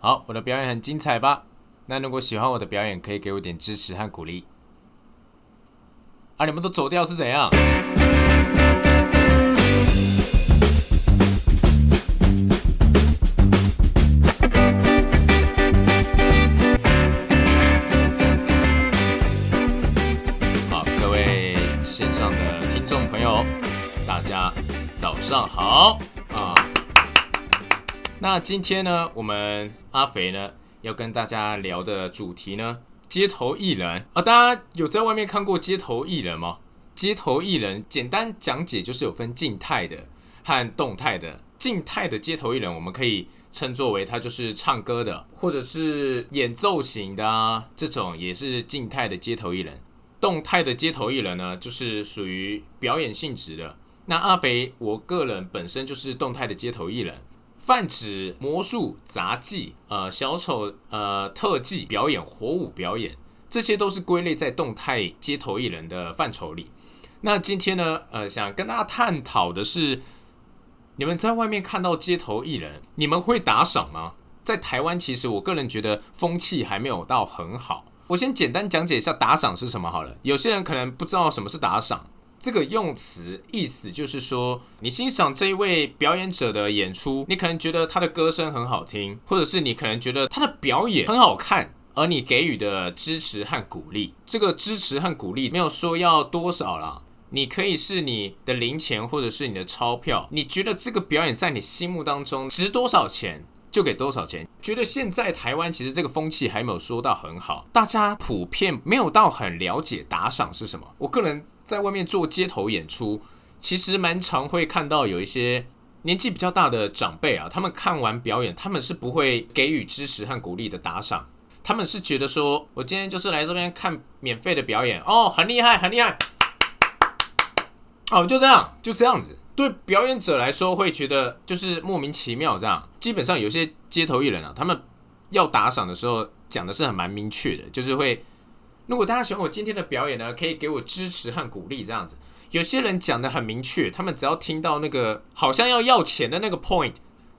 好，我的表演很精彩吧？那如果喜欢我的表演，可以给我点支持和鼓励。啊，你们都走掉是怎样？好，各位线上的听众朋友，大家早上好！那今天呢，我们阿肥呢要跟大家聊的主题呢，街头艺人啊，大家有在外面看过街头艺人吗？街头艺人简单讲解就是有分静态的和动态的。静态的街头艺人，我们可以称作为他就是唱歌的，或者是演奏型的啊，这种也是静态的街头艺人。动态的街头艺人呢，就是属于表演性质的。那阿肥，我个人本身就是动态的街头艺人，泛指魔术、杂技、呃小丑、呃特技表演、火舞表演，这些都是归类在动态街头艺人的范畴里。那今天呢，呃，想跟大家探讨的是。你们在外面看到街头艺人，你们会打赏吗？在台湾，其实我个人觉得风气还没有到很好。我先简单讲解一下打赏是什么好了。有些人可能不知道什么是打赏，这个用词意思就是说，你欣赏这一位表演者的演出，你可能觉得他的歌声很好听，或者是你可能觉得他的表演很好看，而你给予的支持和鼓励，这个支持和鼓励没有说要多少啦。你可以是你的零钱，或者是你的钞票。你觉得这个表演在你心目当中值多少钱，就给多少钱。觉得现在台湾其实这个风气还没有说到很好，大家普遍没有到很了解打赏是什么。我个人在外面做街头演出，其实蛮常会看到有一些年纪比较大的长辈啊，他们看完表演，他们是不会给予支持和鼓励的打赏，他们是觉得说我今天就是来这边看免费的表演哦，很厉害，很厉害。哦，就这样，就这样子。对表演者来说，会觉得就是莫名其妙这样。基本上有些街头艺人啊，他们要打赏的时候讲的是很蛮明确的，就是会，如果大家喜欢我今天的表演呢，可以给我支持和鼓励这样子。有些人讲的很明确，他们只要听到那个好像要要钱的那个 point，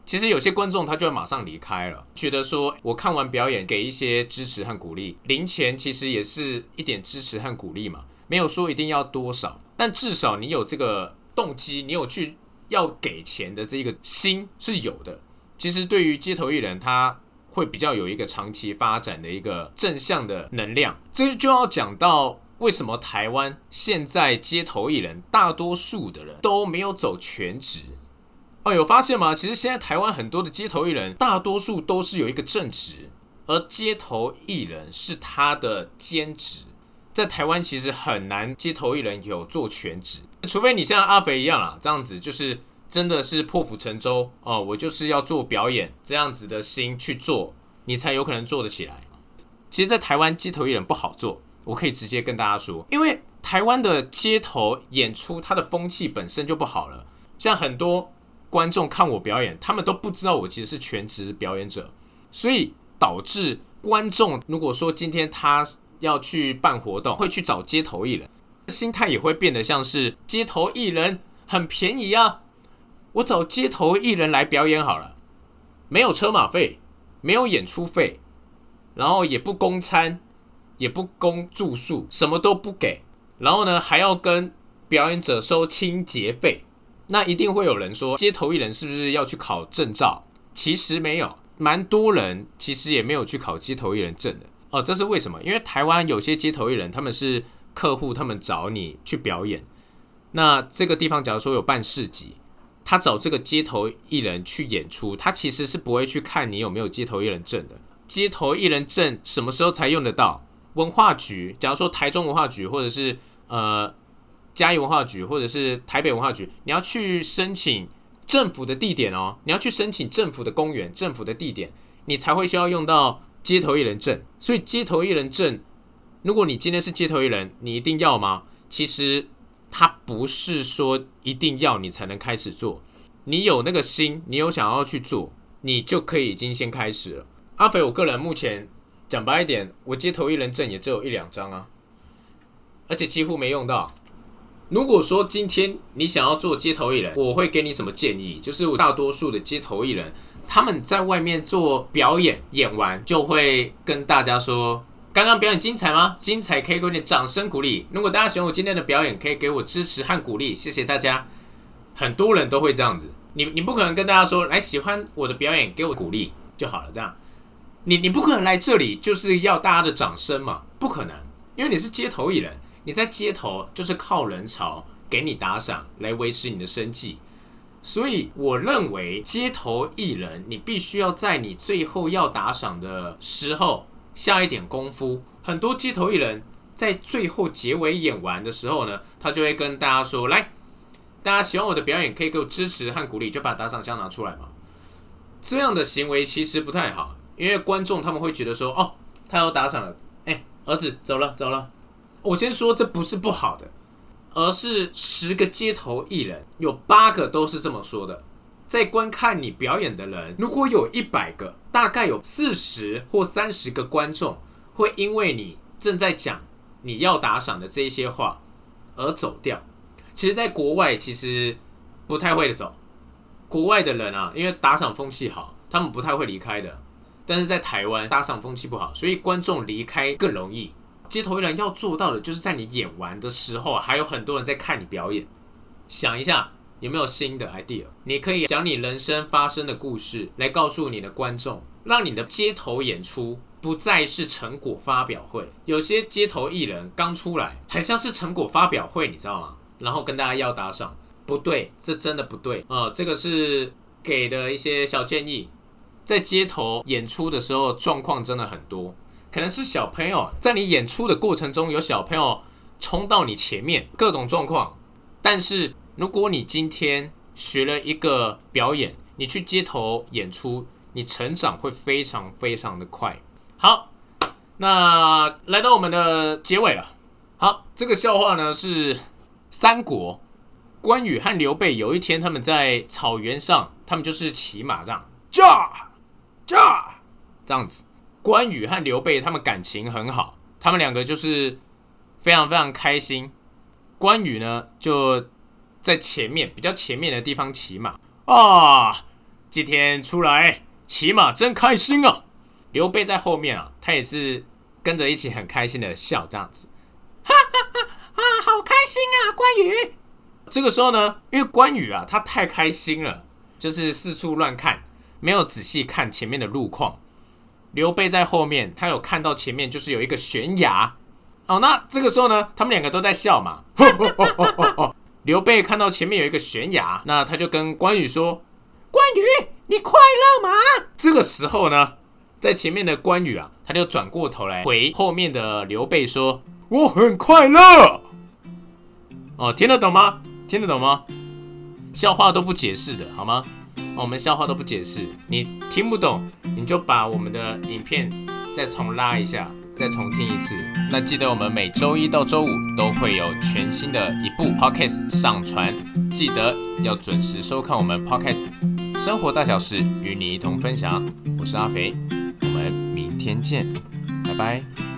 其实有些观众他就会马上离开了，觉得说我看完表演给一些支持和鼓励，零钱其实也是一点支持和鼓励嘛，没有说一定要多少。但至少你有这个动机，你有去要给钱的这个心是有的。其实对于街头艺人，他会比较有一个长期发展的一个正向的能量。这就要讲到为什么台湾现在街头艺人大多数的人都没有走全职。哦，有发现吗？其实现在台湾很多的街头艺人，大多数都是有一个正职，而街头艺人是他的兼职。在台湾其实很难街头艺人有做全职，除非你像阿肥一样啊，这样子就是真的是破釜沉舟哦，我就是要做表演这样子的心去做，你才有可能做得起来。其实，在台湾街头艺人不好做，我可以直接跟大家说，因为台湾的街头演出它的风气本身就不好了，像很多观众看我表演，他们都不知道我其实是全职表演者，所以导致观众如果说今天他。要去办活动，会去找街头艺人，心态也会变得像是街头艺人很便宜啊，我找街头艺人来表演好了，没有车马费，没有演出费，然后也不供餐，也不供住宿，什么都不给，然后呢还要跟表演者收清洁费，那一定会有人说街头艺人是不是要去考证照？其实没有，蛮多人其实也没有去考街头艺人证的。哦，这是为什么？因为台湾有些街头艺人，他们是客户，他们找你去表演。那这个地方，假如说有办市集，他找这个街头艺人去演出，他其实是不会去看你有没有街头艺人证的。街头艺人证什么时候才用得到？文化局，假如说台中文化局，或者是呃嘉义文化局，或者是台北文化局，你要去申请政府的地点哦，你要去申请政府的公园、政府的地点，你才会需要用到。街头艺人证，所以街头艺人证，如果你今天是街头艺人，你一定要吗？其实他不是说一定要你才能开始做，你有那个心，你有想要去做，你就可以已经先开始了。阿肥，我个人目前讲白一点，我街头艺人证也只有一两张啊，而且几乎没用到。如果说今天你想要做街头艺人，我会给你什么建议？就是大多数的街头艺人。他们在外面做表演，演完就会跟大家说：“刚刚表演精彩吗？精彩可以给我点掌声鼓励。如果大家喜欢我今天的表演，可以给我支持和鼓励，谢谢大家。”很多人都会这样子，你你不可能跟大家说：“来，喜欢我的表演，给我鼓励就好了。”这样，你你不可能来这里就是要大家的掌声嘛？不可能，因为你是街头艺人，你在街头就是靠人潮给你打赏来维持你的生计。所以，我认为街头艺人，你必须要在你最后要打赏的时候下一点功夫。很多街头艺人，在最后结尾演完的时候呢，他就会跟大家说：“来，大家喜欢我的表演，可以给我支持和鼓励，就把打赏箱拿出来嘛。”这样的行为其实不太好，因为观众他们会觉得说：“哦，他要打赏了，哎，儿子走了走了。”我先说，这不是不好的。而是十个街头艺人，有八个都是这么说的。在观看你表演的人，如果有一百个，大概有四十或三十个观众会因为你正在讲你要打赏的这些话而走掉。其实，在国外其实不太会走。国外的人啊，因为打赏风气好，他们不太会离开的。但是在台湾，打赏风气不好，所以观众离开更容易。街头艺人要做到的，就是在你演完的时候，还有很多人在看你表演。想一下，有没有新的 idea？你可以讲你人生发生的故事，来告诉你的观众，让你的街头演出不再是成果发表会。有些街头艺人刚出来，很像是成果发表会，你知道吗？然后跟大家要打赏，不对，这真的不对啊！这个是给的一些小建议。在街头演出的时候，状况真的很多。可能是小朋友在你演出的过程中，有小朋友冲到你前面，各种状况。但是如果你今天学了一个表演，你去街头演出，你成长会非常非常的快。好，那来到我们的结尾了。好，这个笑话呢是三国关羽和刘备有一天他们在草原上，他们就是骑马这样，驾驾这样子。关羽和刘备他们感情很好，他们两个就是非常非常开心。关羽呢就在前面比较前面的地方骑马啊，今天出来骑马真开心啊！刘备在后面啊，他也是跟着一起很开心的笑这样子，好开心啊！关羽这个时候呢，因为关羽啊他太开心了，就是四处乱看，没有仔细看前面的路况。刘备在后面，他有看到前面就是有一个悬崖，哦，那这个时候呢，他们两个都在笑嘛。刘备看到前面有一个悬崖，那他就跟关羽说：“关羽，你快乐吗？”这个时候呢，在前面的关羽啊，他就转过头来回后面的刘备说：“我很快乐。”哦，听得懂吗？听得懂吗？笑话都不解释的好吗？我们笑话都不解释，你听不懂，你就把我们的影片再重拉一下，再重听一次。那记得我们每周一到周五都会有全新的一部 podcast 上传，记得要准时收看我们 podcast。生活大小事与你一同分享，我是阿肥，我们明天见，拜拜。